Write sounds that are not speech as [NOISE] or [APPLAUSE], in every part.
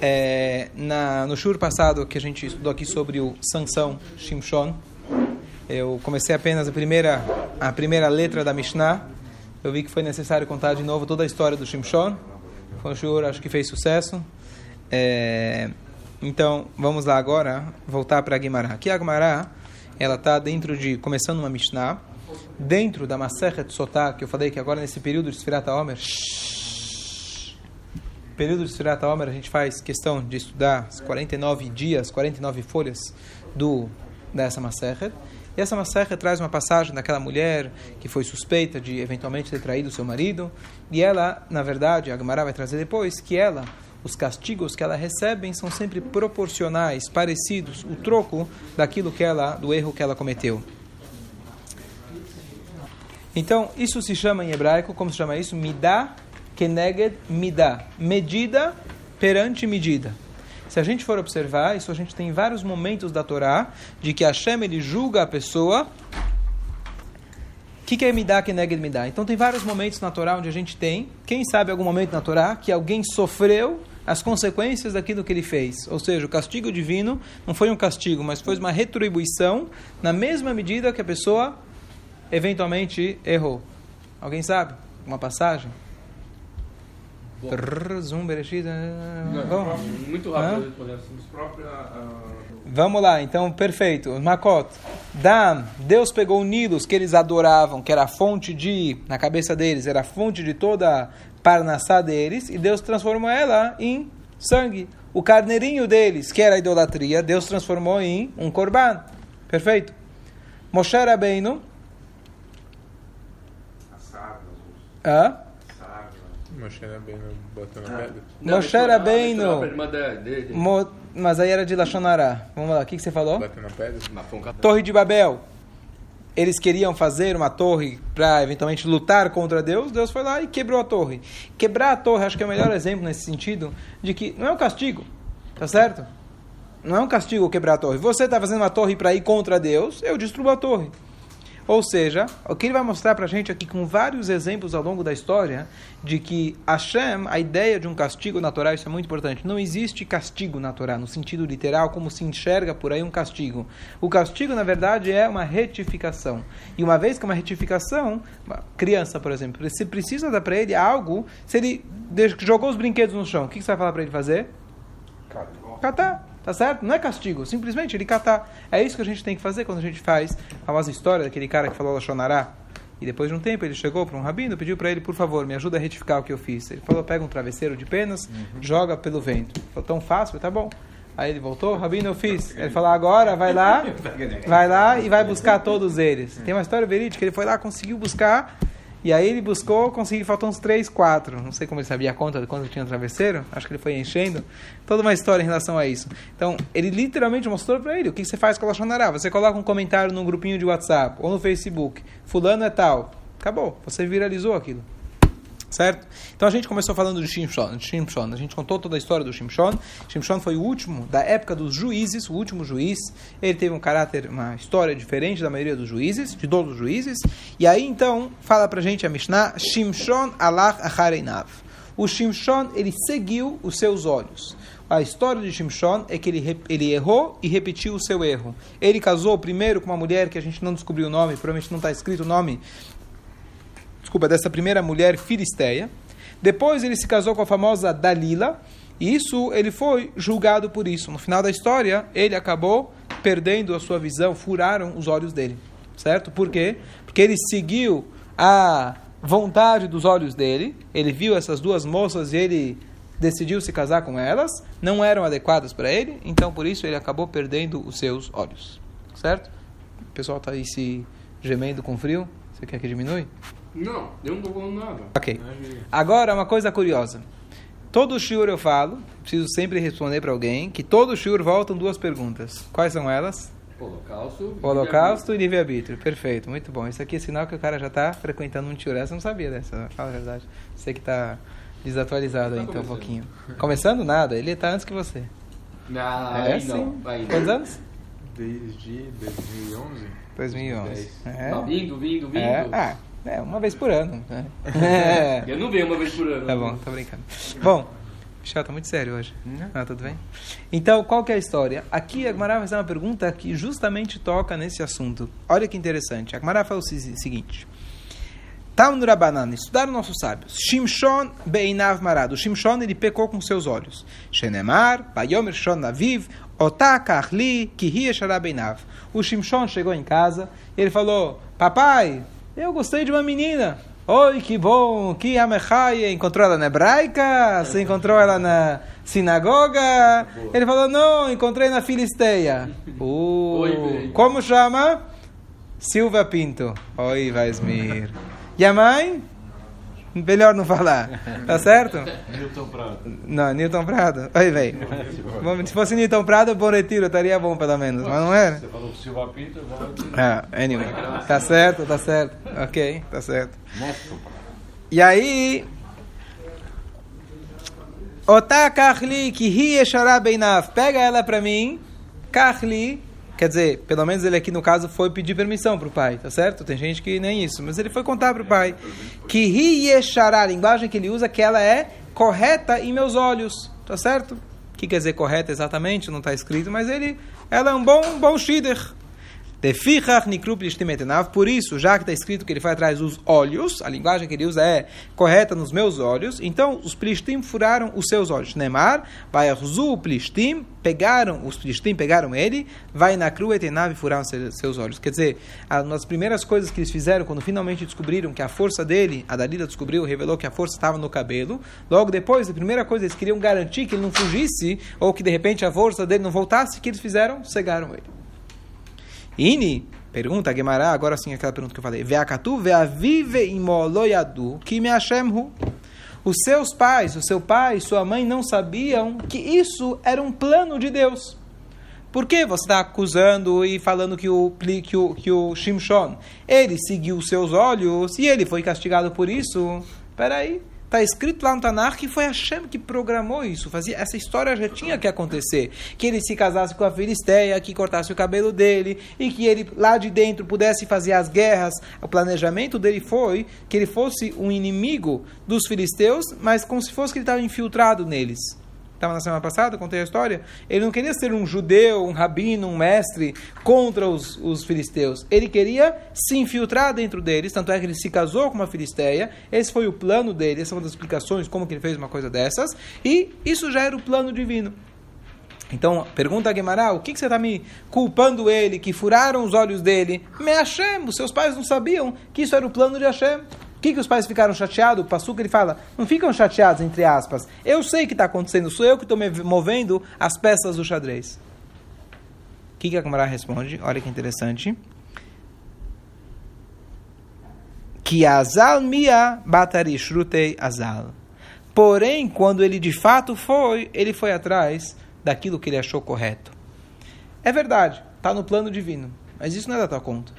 É, na, no shur passado que a gente estudou aqui sobre o Sansão, Shimshon, eu comecei apenas a primeira, a primeira letra da Mishnah. Eu vi que foi necessário contar de novo toda a história do Shimshon. Foi um shur, acho que fez sucesso. É, então, vamos lá agora, voltar para a Guimará. Aqui a Guimará, ela está dentro de, começando uma Mishnah, dentro da Masechet Sotah, que eu falei que agora nesse período de Sfirata Omer, período de Sfirata Omer, a gente faz questão de estudar as 49 dias, 49 folhas do, dessa Masechet. E essa Masechet traz uma passagem daquela mulher que foi suspeita de eventualmente ter traído seu marido. E ela, na verdade, a Gemara vai trazer depois, que ela, os castigos que ela recebe são sempre proporcionais, parecidos, o troco daquilo que ela, do erro que ela cometeu. Então, isso se chama em hebraico, como se chama isso? Midah keneged midah. Medida perante medida. Se a gente for observar, isso a gente tem vários momentos da Torá de que Hashem ele julga a pessoa. O que, que é Midah Keneged Midah? Então tem vários momentos na Torá onde a gente tem, quem sabe algum momento na Torá, que alguém sofreu as consequências daquilo que ele fez. Ou seja, o castigo divino não foi um castigo, mas foi uma retribuição na mesma medida que a pessoa eventualmente errou. Alguém sabe? Uma passagem? Zoom, Bereshit. Vamos. Muito rápido, própria. Vamos lá, então, perfeito. Makot. Dam, Deus pegou o Nilos que eles adoravam, que era a fonte de, na cabeça deles, era a fonte de toda a parnassá deles, e Deus transformou ela em sangue. O carneirinho deles, que era a idolatria, Deus transformou em um korban. Perfeito. Moshe Rabbeinu. Hã? Moshe Rabbeinu botando a pedra. Moshe Rabbeinu. Mo- Mas aí era de Lashonará. Vamos lá, o que, que você falou? Batendo pedra. Torre de Babel. Eles queriam fazer uma torre para eventualmente lutar contra Deus. Deus foi lá e quebrou a torre. Quebrar a torre, acho que é o melhor exemplo nesse sentido de que não é um castigo, tá certo? Não é um castigo quebrar a torre. Você está fazendo uma torre para ir contra Deus, eu destruo a torre. Ou seja, o que ele vai mostrar para a gente aqui com vários exemplos ao longo da história de que Hashem, a ideia de um castigo na Torá, isso é muito importante. Não existe castigo na Torá, no sentido literal, como se enxerga por aí um castigo. O castigo, na verdade, é uma retificação. E uma vez que é uma retificação, uma criança, por exemplo, você precisa dar para ele algo, se ele jogou os brinquedos no chão, o que você vai falar para ele fazer? Catar. Tá certo? Não é castigo, simplesmente ele catar. É isso que a gente tem que fazer quando a gente faz a famosa história daquele cara que falou Lachonará. E depois de um tempo ele chegou para um rabino, pediu para ele, por favor, me ajuda a retificar o que eu fiz. Ele falou, pega um travesseiro de penas, joga pelo vento. Ele falou, tão fácil? Tá bom. Aí ele voltou, rabino, eu fiz. Ele falou, agora vai lá, [LAUGHS] vai lá e vai buscar todos eles. Tem uma história verídica, ele foi lá, conseguiu buscar, e aí ele buscou, conseguiu, faltou uns três, quatro. Não sei como ele sabia a conta de quanto tinha no travesseiro. Acho que ele foi enchendo. Toda uma história em relação a isso. Então, ele literalmente mostrou para ele o que você faz com a Lachonará. Você coloca um comentário num grupinho de WhatsApp ou no Facebook. Fulano é tal. Acabou. Você viralizou aquilo. Certo? Então a gente começou falando de Shimshon, Shimshon. A gente contou toda a história do Shimshon. Shimshon foi o último da época dos juízes, o último juiz. Ele teve um caráter, uma história diferente da maioria dos juízes, de todos os juízes. E aí então fala pra gente a Mishnah, Shimshon alach achareinav. O Shimshon, ele seguiu os seus olhos. A história de Shimshon é que ele, ele errou e repetiu o seu erro. Ele casou primeiro com uma mulher que a gente não descobriu o nome, provavelmente não está escrito o nome desculpa, dessa primeira mulher filisteia. Depois ele se casou com a famosa Dalila, e isso ele foi julgado por isso. No final da história, ele acabou perdendo a sua visão, furaram os olhos dele. Certo? Por quê? Porque ele seguiu a vontade dos olhos dele, ele viu essas duas moças e ele decidiu se casar com elas, não eram adequadas para ele, então por isso ele acabou perdendo os seus olhos. Certo? O pessoal está aí se gemendo com frio. Você quer que diminui? Não, eu não tô falando nada. Ok. Agora, uma coisa curiosa. Todo shiur eu falo, preciso sempre responder para alguém, que todo shiur voltam duas perguntas. Quais são elas? Holocausto. Holocausto e livre-arbítrio. Perfeito, muito bom. Isso aqui é sinal que o cara já está frequentando um shiur. Essa eu não sabia dessa, fala a verdade. Você que está desatualizado aí, então, um pouquinho. Começando nada, ele está antes que você. Não, é aí sim. não. Aí não. Quantos anos? Desde 2011? 2011. É. Tá vindo, vindo, vindo. É. Ah, é, uma vez por ano. né? É. Eu não venho uma vez por ano. Tá bom, tô brincando. Bom, Michel, tá muito sério hoje. Ah, tudo bem? Então, qual que é a história? Aqui a Gmará vai fazer uma pergunta que justamente toca nesse assunto. Olha que interessante. A Gmará fala o se- seguinte. Tal no Rabanan, estudaram nossos sábios. Shimshon beinav marad. O Shimshon, ele pecou com seus olhos. Shenemar, bayomer shon aviv, otakach li, kihi eshara beinav. O Shimshon chegou em casa e ele falou, papai, eu gostei de uma menina. Oi, que bom, que amechai, encontrou ela na hebraica? Você encontrou ela na sinagoga? Ele falou, não, encontrei na Filisteia. [LAUGHS] Uh, Oi, como chama? Silva Pinto. Oi, Vaismir. E a mãe? Melhor não falar. Tá certo? Newton Prado. Não, Newton Prado. Oi, velho. Se fosse Newton Prado, Bom Retiro estaria bom, pelo menos. Mas não era? Você falou Silva Pinto, agora Ah, anyway. Tá certo, tá certo. Ok, tá certo. E aí... Otá Kahli, que Beinav. Pega ela pra mim. Kahli. Quer dizer, pelo menos ele aqui no caso foi pedir permissão pro pai, tá certo? Tem gente que nem isso, mas ele foi contar pro pai. Que hi Eshara, a linguagem que ele usa, que ela é correta em meus olhos, tá certo? O que quer dizer correta exatamente? Não está escrito, mas ele, ela é um bom, um bom shider. Por isso, já que está escrito que ele foi atrás dos olhos, a linguagem que ele usa é correta nos meus olhos, então os plishtim furaram os seus olhos. Nemar, vai o plishtim, pegaram, os plishtim pegaram ele, vai na cru etenav e furaram se- seus olhos. Quer dizer, uma das primeiras coisas que eles fizeram, quando finalmente descobriram que a força dele, a Dalila descobriu, revelou que a força estava no cabelo, logo depois, a primeira coisa, eles queriam garantir que ele não fugisse, ou que de repente a força dele não voltasse, que eles fizeram? Cegaram ele. Ini, pergunta Gemara, agora sim aquela pergunta que eu falei. Veakatu veavive imoloyadu que me Hashemhu. Os seus pais, o seu pai e sua mãe não sabiam que isso era um plano de Deus. Por que você está acusando e falando que o, que o, que o Shimshon, ele seguiu seus olhos e ele foi castigado por isso? Peraí, está escrito lá no Tanakh que foi Hashem que programou isso. Fazia, essa história já tinha que acontecer. Que ele se casasse com a Filisteia, que cortasse o cabelo dele e que ele lá de dentro pudesse fazer as guerras. O planejamento dele foi que ele fosse um inimigo dos filisteus, mas como se fosse que ele estava infiltrado neles estava na semana passada, contei a história. Ele não queria ser um judeu, um rabino, um mestre contra os, os filisteus. Ele queria se infiltrar dentro deles, tanto é que ele se casou com uma filisteia. Esse foi o plano dele, essa é uma das explicações como que ele fez uma coisa dessas. E isso já era o plano divino. Então, pergunta a Guemará, o que, que você está me culpando ele, que furaram os olhos dele? Me Hashem, os seus pais não sabiam que isso era o plano de Hashem. O que, que os pais ficaram chateados? O Passuca ele fala, não ficam chateados, entre aspas. Eu sei o que está acontecendo, sou eu que estou movendo as peças do xadrez. O que, que a Guemará responde? Olha que interessante. Que azal mia batari shrutei azal. Porém, quando ele de fato foi, ele foi atrás daquilo que ele achou correto. É verdade, está no plano divino, mas isso não é da tua conta.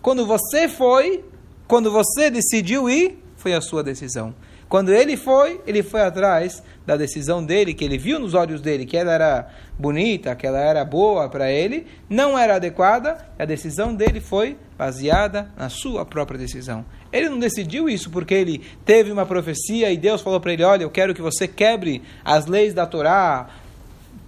Quando você foi, quando você decidiu ir, foi a sua decisão. Quando ele foi, ele foi atrás da decisão dele, que ele viu nos olhos dele que ela era bonita, que ela era boa para ele, não era adequada, a decisão dele foi baseada na sua própria decisão. Ele não decidiu isso porque ele teve uma profecia e Deus falou para ele: Olha, eu quero que você quebre as leis da Torá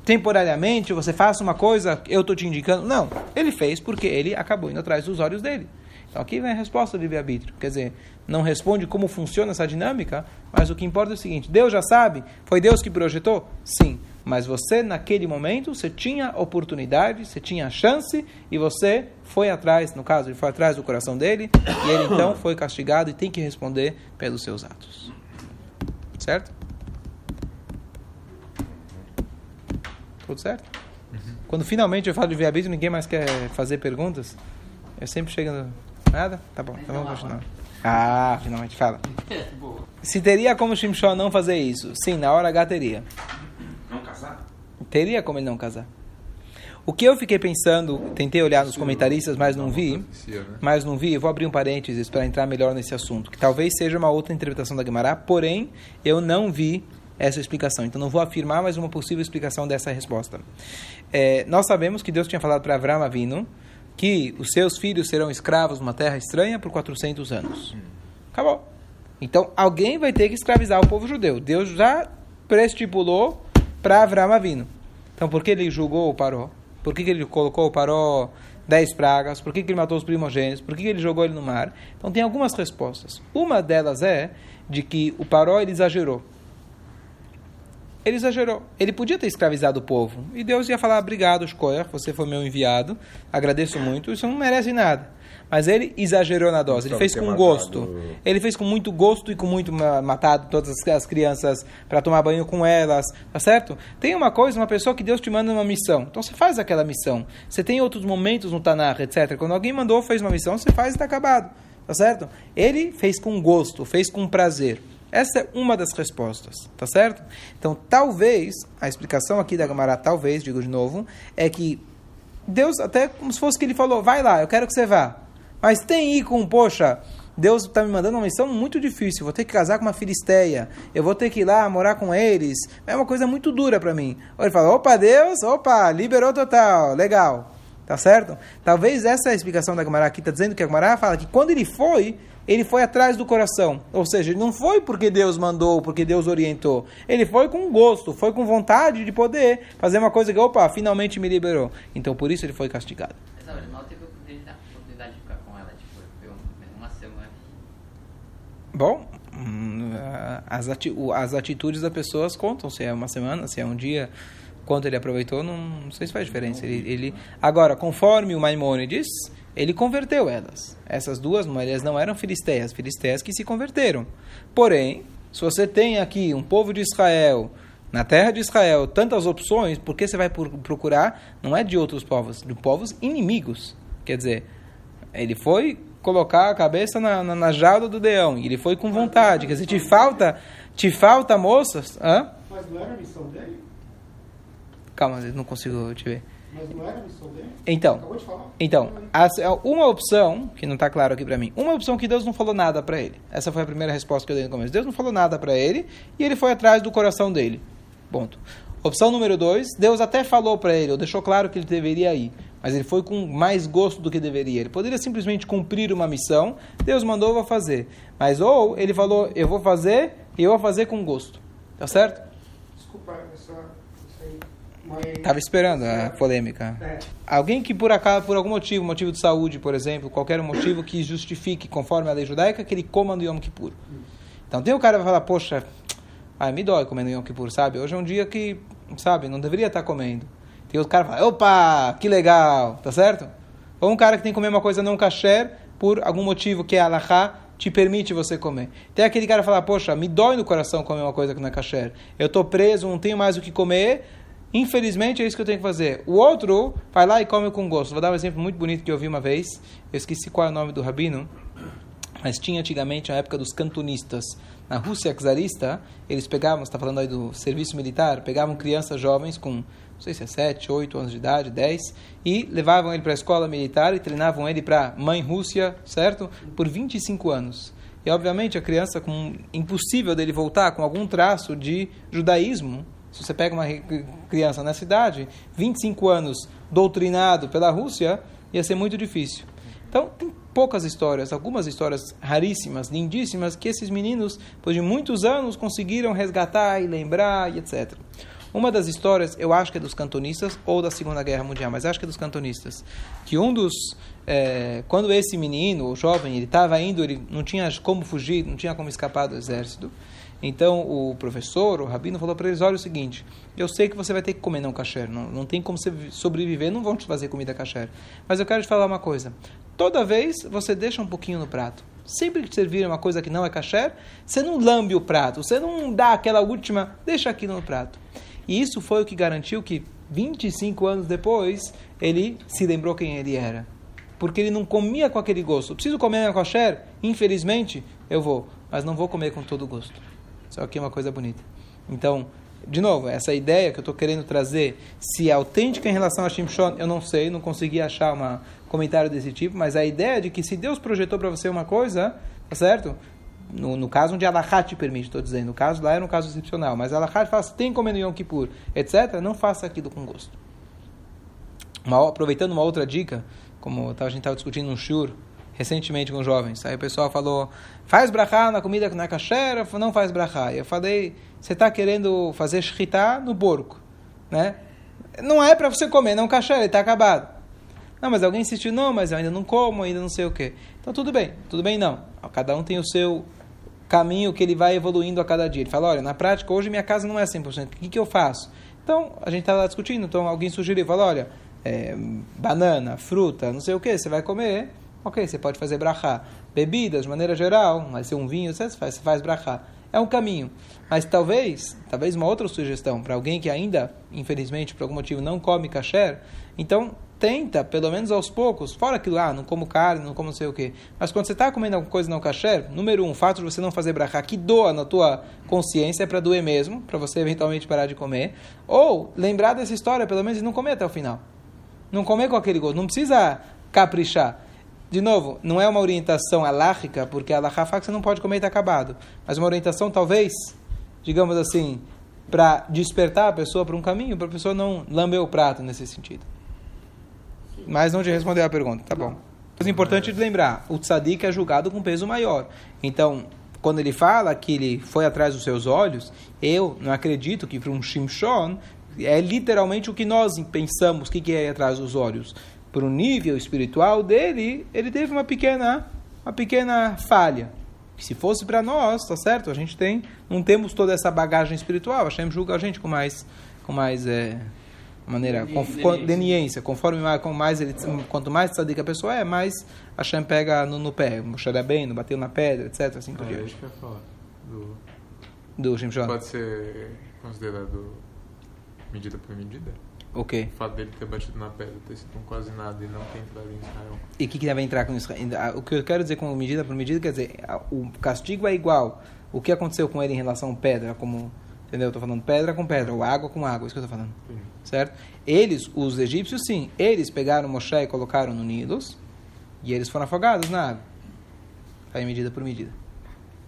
temporariamente, você faça uma coisa, eu estou te indicando. Não, ele fez porque ele acabou indo atrás dos olhos dele. Então aqui vem a resposta do livre-arbítrio. Quer dizer, não responde como funciona essa dinâmica, mas o que importa é o seguinte: Deus já sabe, foi Deus que projetou? Sim. Mas você, naquele momento, você tinha oportunidade, você tinha chance, e você foi atrás, no caso, ele foi atrás do coração dele, e ele então foi castigado e tem que responder pelos seus atos. Certo? Tudo certo? Quando finalmente eu falo de livre-arbítrio, ninguém mais quer fazer perguntas. Eu sempre chego no... Nada? Tá bom, então vamos continuar. Ah, finalmente, fala. [LAUGHS] Boa. Se teria como Shimshon não fazer isso? Sim, na hora H teria. Não casar? Teria como ele não casar. O que eu fiquei pensando, tentei olhar nos comentaristas, mas não vi, né? mas não vi, vou abrir um parênteses para entrar melhor nesse assunto, que talvez seja uma outra interpretação da Gemara, porém, eu não vi essa explicação. Então não vou afirmar mais uma possível explicação dessa resposta. É, nós sabemos que Deus tinha falado para Abraão Avino que os seus filhos serão escravos numa terra estranha por 400 anos. Acabou. Então alguém vai ter que escravizar o povo judeu. Deus já preestipulou para Avram Avino. Então, por que ele julgou o Paró? Por que, que ele colocou o Paró dez pragas? Por que, que ele matou os primogênitos? Por que, que ele jogou ele no mar? Então, tem algumas respostas. Uma delas é de que o Paró ele exagerou. Ele exagerou. Ele podia ter escravizado o povo. E Deus ia falar, obrigado, Shkoyach, você foi meu enviado, agradeço muito, isso não merece nada. Mas ele exagerou na dose, ele fez com matado- gosto. Ele fez com muito gosto e com muito ma- matado todas as- as crianças para tomar banho com elas, tá certo? Tem uma coisa, uma pessoa que Deus te manda uma missão. Então você faz aquela missão. Você tem outros momentos no Tanakh, etc. Quando alguém mandou, fez uma missão, você faz e está acabado, tá certo? Ele fez com gosto, fez com prazer. Essa é uma das respostas, tá certo? Então, talvez, a explicação aqui da Gamara, talvez, digo de novo, é que Deus, até como se fosse que ele falou, vai lá, eu quero que você vá. Mas tem aí com, poxa, Deus está me mandando uma missão muito difícil, vou ter que casar com uma filisteia, eu vou ter que ir lá morar com eles, é uma coisa muito dura para mim. Ou ele fala, opa, Deus, opa, liberou total, legal, tá certo? Talvez essa é a explicação da Gamara aqui, está dizendo que a Gamara fala que quando ele foi, ele foi atrás do coração. Ou seja, ele não foi porque Deus mandou, porque Deus orientou. Ele foi com gosto, foi com vontade de poder fazer uma coisa que, opa, finalmente me liberou. Então por isso ele foi castigado. Bom, hum, as, ati as atitudes das pessoas contam, se é uma semana, se é um dia, quanto ele aproveitou, não, não sei se faz diferença. Ele, ele- agora, conforme o Maimônides, ele converteu elas. Essas duas mulheres não eram filisteias, filisteias que se converteram. Porém, se você tem aqui um povo de Israel, na terra de Israel, tantas opções, por que você vai procurar? Não é de outros povos, de povos inimigos. Quer dizer, ele foi colocar a cabeça na, na, na jaula do leão. E ele foi com vontade. Quer dizer, te falta, te falta moças. Hã? Mas não era a missão dele? Calma, não consigo te ver. Mas não era a missão dele? Então, então, as- uma opção que não está claro aqui para mim, uma opção que Deus não falou nada para ele. Essa foi a primeira resposta que eu dei no começo. Deus não falou nada para ele e ele foi atrás do coração dele. Ponto. Opção número dois, Deus até falou para ele, ou deixou claro que ele deveria ir, mas ele foi com mais gosto do que deveria. Ele poderia simplesmente cumprir uma missão, Deus mandou, eu vou fazer. Mas ou ele falou, eu vou fazer e eu vou fazer com gosto. Tá certo? Desculpa essa, essa aí. Mas... Tava esperando a polêmica. Alguém que por acaso, por algum motivo, motivo de saúde, por exemplo, qualquer motivo que justifique, conforme a lei judaica, que ele coma no Yom Kippur. Então tem o cara que vai falar, poxa, ai, me dói comer no Yom Kippur, sabe? Hoje é um dia que, sabe, não deveria estar comendo. Tem outro cara que fala, opa, que legal, tá certo? Ou um cara que tem que comer uma coisa não kasher por algum motivo que é alahá, te permite você comer. Tem aquele cara que fala, poxa, me dói no coração comer uma coisa que não é kasher. Eu tô preso, não tenho mais o que comer, Infelizmente é isso que eu tenho que fazer. O outro vai lá e come com gosto. Vou dar um exemplo muito bonito que eu vi uma vez. Eu esqueci qual é o nome do rabino, mas tinha antigamente a época dos cantonistas. Na Rússia czarista, eles pegavam, está falando aí do serviço militar, pegavam crianças jovens com, não sei se é 7, 8 anos de idade, 10, e levavam ele para a escola militar e treinavam ele para mãe Rússia, certo? Por 25 anos. E obviamente a criança, com impossível dele voltar com algum traço de judaísmo, se você pega uma criança nessa idade, 25 anos doutrinado pela Rússia, ia ser muito difícil. Então, tem poucas histórias, algumas histórias raríssimas, lindíssimas, que esses meninos, depois de muitos anos, conseguiram resgatar e lembrar e etc. Uma das histórias, eu acho que é dos cantonistas ou da Segunda Guerra Mundial, mas acho que é dos cantonistas, que um dos, eh, quando esse menino, o jovem, ele estava indo, ele não tinha como fugir, não tinha como escapar do exército, então o professor, o rabino, falou para eles: olha o seguinte, eu sei que você vai ter que comer não kasher, não, não tem como você vi- sobreviver, não vão te fazer comida kasher. Mas eu quero te falar uma coisa: toda vez você deixa um pouquinho no prato. Sempre que te servir uma coisa que não é kasher, você não lambe o prato, você não dá aquela última, deixa aquilo no prato. E isso foi o que garantiu que 25 anos depois ele se lembrou quem ele era. Porque ele não comia com aquele gosto. Preciso comer na kosher? Infelizmente, eu vou, mas não vou comer com todo gosto. Só que é uma coisa bonita. Então, de novo, essa ideia que eu estou querendo trazer, se é autêntica em relação a Shimshon, eu não sei, não consegui achar um comentário desse tipo, mas a ideia de que se Deus projetou para você uma coisa, tá certo? No, no caso onde Allah te permite, estou dizendo, no caso lá era um caso excepcional, mas Allah fala, tem no Yom Kippur, etc., não faça aquilo com gosto. Uma- aproveitando uma outra dica, como a gente estava discutindo no Shur, recentemente com jovens. Aí o pessoal falou, faz brachá na comida que não é kasher, não faz brachá. Eu falei, você está querendo fazer shritá no porco, né? Não é para você comer, não kasher, ele está acabado. Não, mas alguém insistiu, não, mas eu ainda não como, ainda não sei o quê. Então tudo bem, tudo bem não. Cada um tem o seu caminho que ele vai evoluindo a cada dia. Ele fala, olha, na prática, hoje minha casa não é 100%, o que, que eu faço? Então, a gente estava discutindo, então alguém sugeriu, falou, olha, é, banana, fruta, não sei o que, você vai comer, ok, você pode fazer brachá. Bebidas, de maneira geral, vai ser um vinho, você faz, você faz brachá. É um caminho. Mas talvez, talvez uma outra sugestão para alguém que ainda, infelizmente, por algum motivo, não come kasher, então tenta, pelo menos aos poucos, fora aquilo, ah, não como carne, não como não sei o quê. Mas quando você está comendo alguma coisa não kasher, número um, o fato de você não fazer brachá, que doa na tua consciência, é para doer mesmo, para você eventualmente parar de comer. Ou lembrar dessa história, pelo menos, e não comer até o final. Não comer com aquele gosto, não precisa caprichar. De novo, não é uma orientação alárrica, porque a fala que você não pode comer e está acabado. Mas uma orientação, talvez, digamos assim, para despertar a pessoa para um caminho, para a pessoa não lamber o prato nesse sentido. Mas não te respondeu a pergunta, tá bom. Coisa importante de lembrar, o tzadik é julgado com peso maior. Então, quando ele fala que ele foi atrás dos seus olhos, eu não acredito que para um Shimshon é literalmente o que nós pensamos, o que é atrás dos olhos. Para o nível espiritual dele, ele teve uma pequena, uma pequena falha. Se fosse para nós, tá certo? A gente tem, não temos toda essa bagagem espiritual. A Hashem julga a gente com mais, com mais é, maneira, com, com leniência. Conforme mais, com mais ele, quanto mais tzadik a pessoa é, mais a Hashem pega no, no pé. Moshe bem, no bateu na pedra, etc. Assim por É diante. que falar. Do, Do pode ser considerado medida por medida? Ok. O fato dele ter batido na pedra, ter sido um quase nada e não ter entrado em Israel. E o que, que deve entrar com isso? O que eu quero dizer com medida por medida, quer dizer, a- o castigo é igual. O que aconteceu com ele em relação à pedra, como. Entendeu? Eu tô falando pedra com pedra, ou água com água, isso que eu tô falando. Sim. Certo? Eles, os egípcios, sim, eles pegaram Moshe e colocaram no Nilos, e eles foram afogados na água. Aí medida por medida.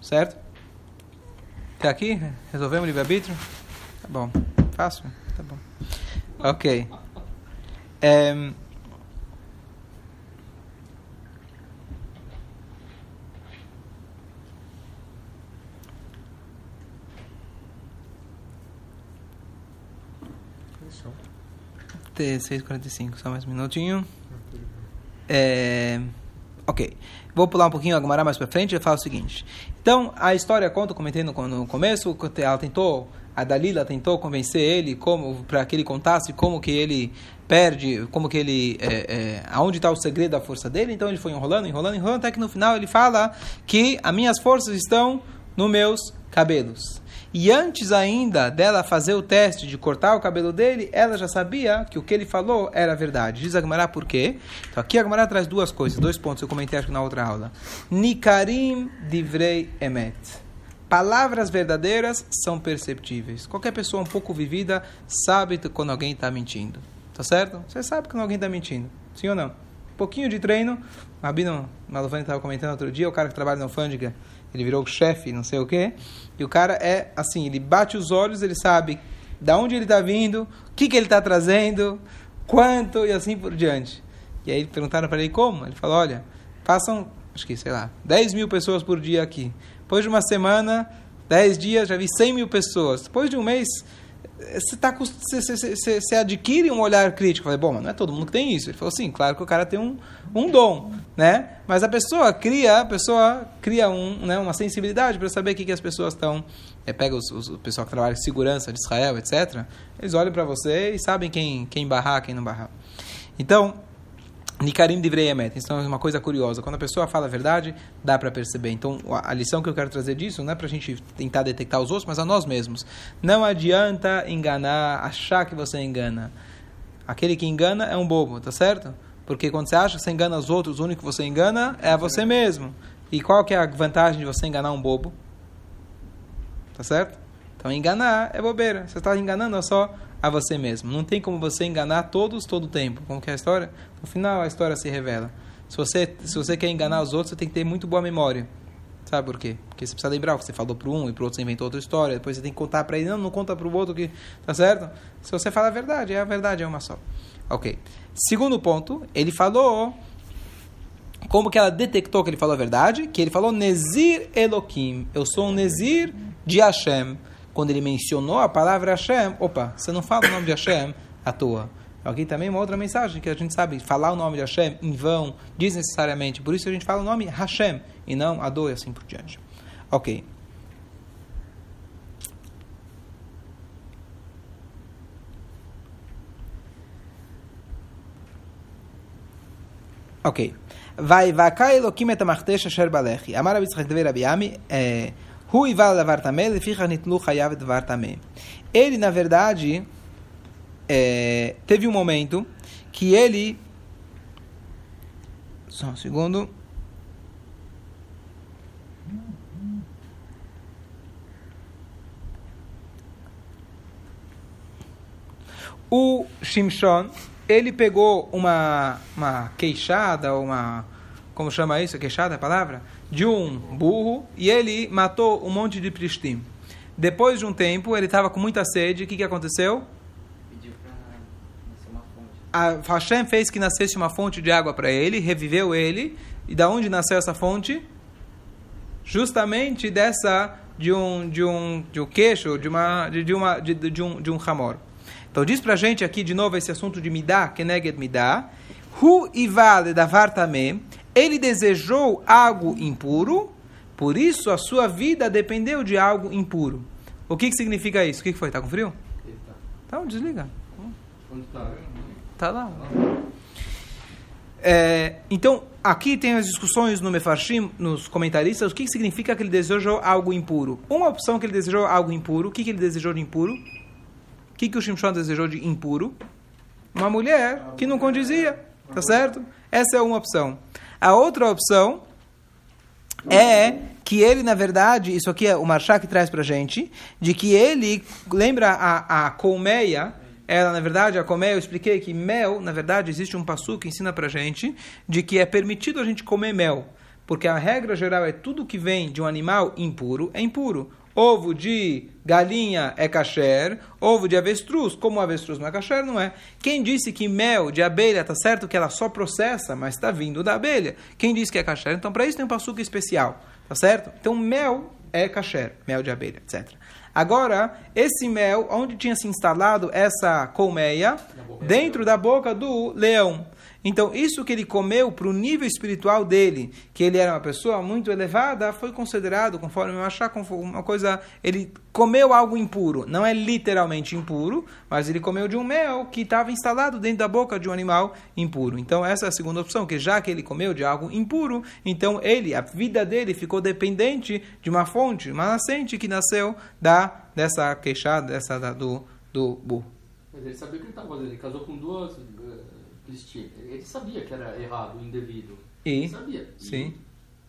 Certo? Até aqui? Resolvemos o livre-arbítrio? Tá bom. Fácil? Ok. Em, Isso. T- 6h45, só mais um minutinho. É, ok. Vou pular um pouquinho a Gemara mais pra frente e falo o seguinte. Então, a história conta, comentei no, no começo, ela tentou, a Dalila tentou convencer ele como para que ele contasse como que ele perde, como que ele, é, é, aonde está o segredo da força dele. Então ele foi enrolando, enrolando, enrolando, até que no final ele fala que as minhas forças estão nos meus cabelos. E antes ainda dela fazer o teste de cortar o cabelo dele, ela já sabia que o que ele falou era verdade. Diz a por quê? Então aqui a traz duas coisas, dois pontos, eu comentei acho que na outra aula. Nikarim divrei emet. Palavras verdadeiras são perceptíveis. Qualquer pessoa um pouco vivida sabe quando alguém está mentindo. Tá certo? Você sabe quando alguém está mentindo. Sim ou não? Pouquinho de treino. O Rabino Malovani estava comentando outro dia, o cara que trabalha na alfândega, ele virou chefe, não sei o quê. E o cara é assim, ele bate os olhos, ele sabe da onde ele está vindo, o que, que ele está trazendo, quanto e assim por diante. E aí perguntaram para ele como. Ele falou, olha, passam, acho que, sei lá, 10 mil pessoas por dia aqui. Depois de uma semana, 10 dias, já vi 100 mil pessoas. Depois de um mês, você, tá, com- você, você, você, adquire um olhar crítico. Eu falei, bom, mas não é todo mundo que tem isso. Ele falou, sim, claro que o cara tem um, um dom, né? Mas a pessoa cria, a pessoa cria um, né, uma sensibilidade para saber o que, que as pessoas estão... É, pega os, os, o pessoal que trabalha em segurança de Israel, etc. Eles olham para você e sabem quem, quem barrar, quem não barrar. Então, Nikarim divrei emet. Então é uma coisa curiosa. Quando a pessoa fala a verdade, dá para perceber. Então a lição que eu quero trazer disso não é para a gente tentar detectar os outros, mas a nós mesmos. Não adianta enganar, achar que você engana. Aquele que engana é um bobo, tá certo? Porque quando você acha que você engana os outros, o único que você engana é você mesmo. E qual que é a vantagem de você enganar um bobo? Tá certo? Então enganar é bobeira. Você está enganando só a você mesmo. Não tem como você enganar todos todo o tempo. Como que é a história? No final a história se revela. Se você, se você quer enganar os outros, você tem que ter muito boa memória. Sabe por quê? Porque você precisa lembrar o que você falou para um e para outro você inventou outra história. Depois você tem que contar para ele. Não, não conta para o outro que. Tá certo? Se você fala a verdade, é a verdade, é uma só. Ok. Segundo ponto, ele falou Como que ela detectou que ele falou a verdade? Que ele falou Nezir Elokim. Eu sou um Nezir de Hashem. Quando ele mencionou a palavra Hashem, opa, você não fala o nome de Hashem à toa. Aqui também uma outra mensagem que a gente sabe, falar o nome de Hashem em vão, desnecessariamente. Por isso a gente fala o nome Hashem e não Ador e assim por diante. Ok. Ok. Vai vakai elokim et amachtesh asher balechi. Amar Dever Rabbi Ami, hu ival davar tameh, leficha nitlu chayav davar tameh. Ele, na verdade, eh, teve um momento que ele... Só um segundo. O Shimshon, ele pegou uma, uma queixada, uma. Como chama isso? Queixada é a palavra? De um burro e ele matou um monte de pristim. Depois de um tempo, ele estava com muita sede. O que, que aconteceu? Pediu pra nascer uma fonte. A Hashem fez que nascesse uma fonte de água para ele, reviveu ele. E da onde nasceu essa fonte? Justamente dessa de um de um de um queixo, de uma de, de uma de, de um de um ramor. Então diz pra gente aqui de novo esse assunto de midá, keneged midá. Hu ivale davar tameh. Ele desejou algo impuro, por isso a sua vida dependeu de algo impuro. O que, que significa isso? O que, que foi? Tá com frio? Tá. Então desliga. Onde tá? Tá lá. É, então, aqui tem as discussões no Mefarshim, nos comentaristas, o que, que significa que ele desejou algo impuro. Uma opção que ele desejou algo impuro, o que, que ele desejou de impuro? O que, que o Shimshon desejou de impuro? Uma mulher que não condizia, tá certo? Essa é uma opção. A outra opção é que ele, na verdade, isso aqui é o Marchá que traz pra gente, de que ele, lembra a, a colmeia, ela, na verdade, a colmeia, eu expliquei que mel, na verdade, existe um passu que ensina pra gente de que é permitido a gente comer mel, porque a regra geral é tudo que vem de um animal impuro é impuro. Ovo de galinha é kasher, ovo de avestruz, como o avestruz não é kasher, não é. Quem disse que mel de abelha, tá certo que ela só processa, mas está vindo da abelha? Quem disse que é kasher? Então, para isso tem um passuca especial, tá certo? Então, mel é kasher, mel de abelha, etc. Agora, esse mel, onde tinha se instalado essa colmeia? Dentro da boca do leão. Então, isso que ele comeu para o nível espiritual dele, que ele era uma pessoa muito elevada, foi considerado, conforme eu achar, uma coisa. Ele comeu algo impuro. Não é literalmente impuro, mas ele comeu de um mel que estava instalado dentro da boca de um animal impuro. Então, essa é a segunda opção, que já que ele comeu de algo impuro, então ele, a vida dele ficou dependente de uma fonte, uma nascente que nasceu da dessa queixada, dessa da, do, do burro. Mas ele sabia o que ele estava fazendo. Ele casou com duas Ele sabia que era errado, indevido. E? Ele sabia. E- Sim.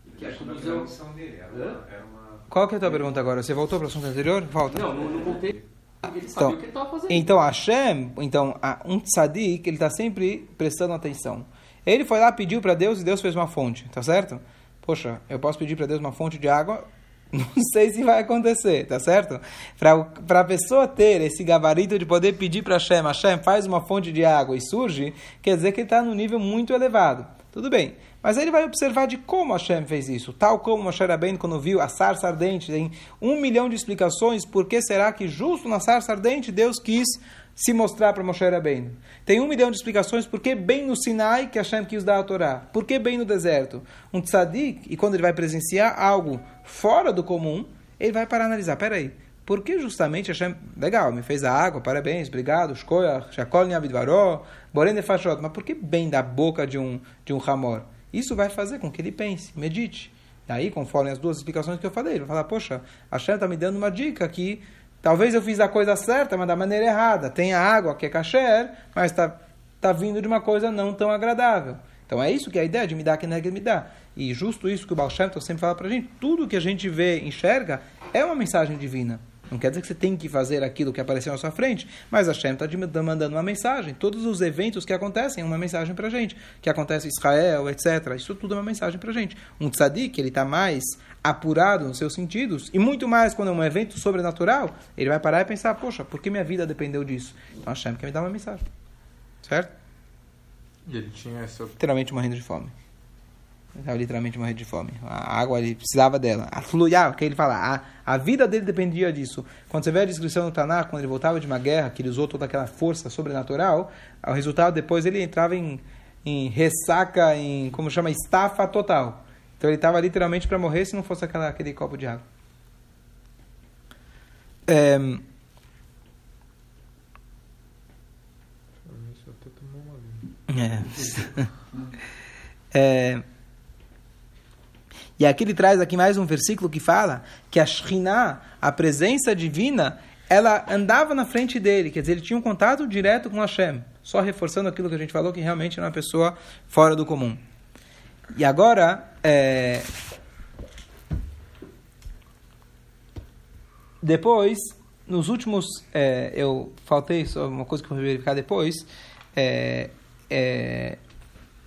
E que a Acho que na conclusão... dele. Era uma, era uma... Qual que é a tua pergunta agora? Você voltou para o assunto anterior? Volta. Não, não, não voltei. Ele sabia Então, o que ele estava fazendo. Então, Hashem, então, a- um tzadik, ele está sempre prestando atenção. Ele foi lá, pediu para Deus e Deus fez uma fonte, tá certo? Poxa, eu posso pedir para Deus uma fonte de água? Não sei se vai acontecer, tá certo? Para a pessoa ter esse gabarito de poder pedir para Hashem, Hashem faz uma fonte de água e surge, quer dizer que ele está num nível muito elevado. Tudo bem. Mas ele vai observar de como Hashem fez isso. Tal como Moshe Rabbeinu, quando viu a sarça ardente, tem um milhão de explicações por que será que justo na sarça ardente Deus quis se mostrar para Moshe Rabbeinu. Tem um milhão de explicações por que bem no Sinai que Hashem quis dar a Torá. Por que bem no deserto? Um tzadik, e quando ele vai presenciar algo fora do comum, ele vai para analisar. Peraí, por que justamente Hashem... Legal, me fez a água, parabéns, obrigado, shkoyach, shakol niabidvaró, borem nefashot. Mas por que bem da boca de um, de um ramor? Isso vai fazer com que ele pense, medite. Aí, conforme as duas explicações que eu falei, ele vai falar, poxa, Hashem está me dando uma dica que talvez eu fiz a coisa certa, mas da maneira errada. Tem a água que é kasher, mas está tá vindo de uma coisa não tão agradável. Então é isso que é a ideia de me dar que nega me dá. E justo isso que o Baal Shem sempre fala pra gente, tudo que a gente vê, enxerga, é uma mensagem divina. Não quer dizer que você tem que fazer aquilo que apareceu na sua frente, mas a Hashem está mandando uma mensagem. Todos os eventos que acontecem, é uma mensagem para a gente. Que acontece em Israel, etc. Isso tudo é uma mensagem para a gente. Um tzadik, ele está mais apurado nos seus sentidos, e muito mais quando é um evento sobrenatural, ele vai parar e pensar, poxa, por que minha vida dependeu disso? Então a Hashem quer me dar uma mensagem. Certo? E ele tinha essa... Literalmente morrendo de fome. Ele estava literalmente morrendo de fome. A água, ele precisava dela. A fluiar, que ele fala, a, a vida dele dependia disso. Quando você vê a descrição do Taná, quando ele voltava de uma guerra, que ele usou toda aquela força sobrenatural, o resultado depois ele entrava em, em ressaca, em, como chama, estafa total. Então ele estava literalmente para morrer se não fosse aquela, aquele copo de água. É, uma [LAUGHS] ali. É. É. E aqui ele traz aqui mais um versículo que fala que a Shekhinah, a presença divina, ela andava na frente dele, quer dizer, ele tinha um contato direto com Hashem, só reforçando aquilo que a gente falou, que realmente era uma pessoa fora do comum. E agora, é, depois, nos últimos, é, eu faltei só uma coisa que eu vou verificar depois, é, é,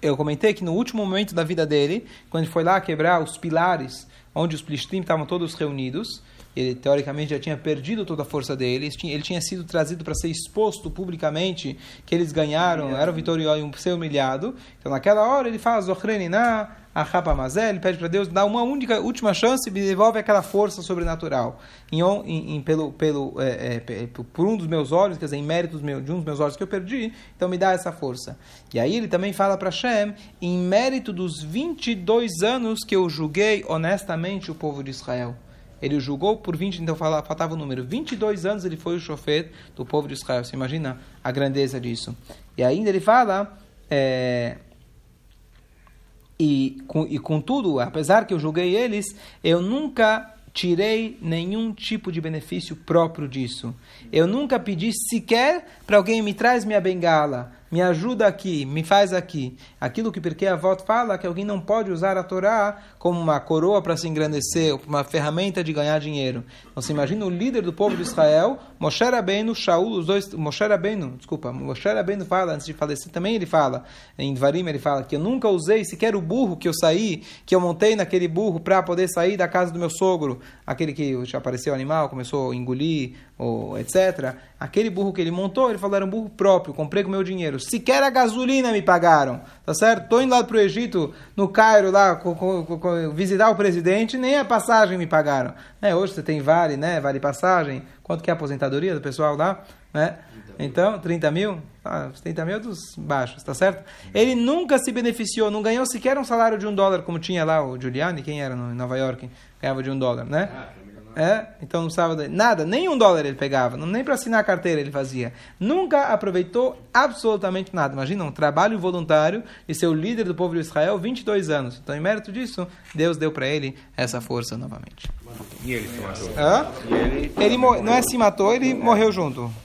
eu comentei que no último momento da vida dele, quando ele foi lá quebrar os pilares onde os plishtim estavam todos reunidos, ele teoricamente já tinha perdido toda a força dele, ele tinha, ele tinha sido trazido para ser exposto publicamente, que eles ganharam, eram vitoriosos e um ser humilhado. Então naquela hora ele fala, Zochrenina, Achapamazé, ele pede para Deus dar uma única, última chance e devolve aquela força sobrenatural. Em, em, em pelo, pelo, é, é, por um dos meus olhos, quer dizer, em mérito de um dos meus olhos que eu perdi, então me dá essa força. E aí ele também fala para Shem, em mérito dos 22 anos que eu julguei honestamente o povo de Israel. Ele julgou por 20, então faltava o número. 22 anos ele foi o chofer do povo de Israel. Você imagina a grandeza disso. E ainda ele fala. É, e, com, e contudo, apesar que eu julguei eles, eu nunca tirei nenhum tipo de benefício próprio disso. Eu nunca pedi sequer para alguém me traz minha bengala, me ajuda aqui, me faz aqui. Aquilo que porque a voto fala que alguém não pode usar a Torá como uma coroa para se engrandecer, uma ferramenta de ganhar dinheiro. Então se imagina o líder do povo de Israel, Moshe Rabbeinu, Shaul, os dois, Moshe Rabbeinu, desculpa, Moshe Rabbeinu fala antes de falecer também ele fala, em Dvarim ele fala que eu nunca usei sequer o burro que eu saí, que eu montei naquele burro para poder sair da casa do meu sogro, aquele que já apareceu animal, começou a engolir, ou etc. Aquele burro que ele montou, ele falou era um burro próprio, comprei com meu dinheiro. Sequer a gasolina me pagaram, tá certo? Tô indo lá pro Egito, no Cairo, lá, visitar o presidente, nem a passagem me pagaram. É, hoje você tem vale, né? Vale passagem. Quanto que é a aposentadoria do pessoal lá? Né? Então, 30 mil? Ah, 30 mil dos baixos, tá certo? Ele nunca se beneficiou, não ganhou sequer um salário de um dólar, como tinha lá o Giuliani, quem era em Nova York, ganhava de um dólar, né? É, então não precisava nada, nem um dólar ele pegava, nem para assinar a carteira ele fazia. Nunca aproveitou absolutamente nada. Imagina um trabalho voluntário de ser o líder do povo de Israel 22 anos. Então, em mérito disso, Deus deu para ele essa força novamente. E ele se matou. Hã? Ele não é se matou, ele morreu junto.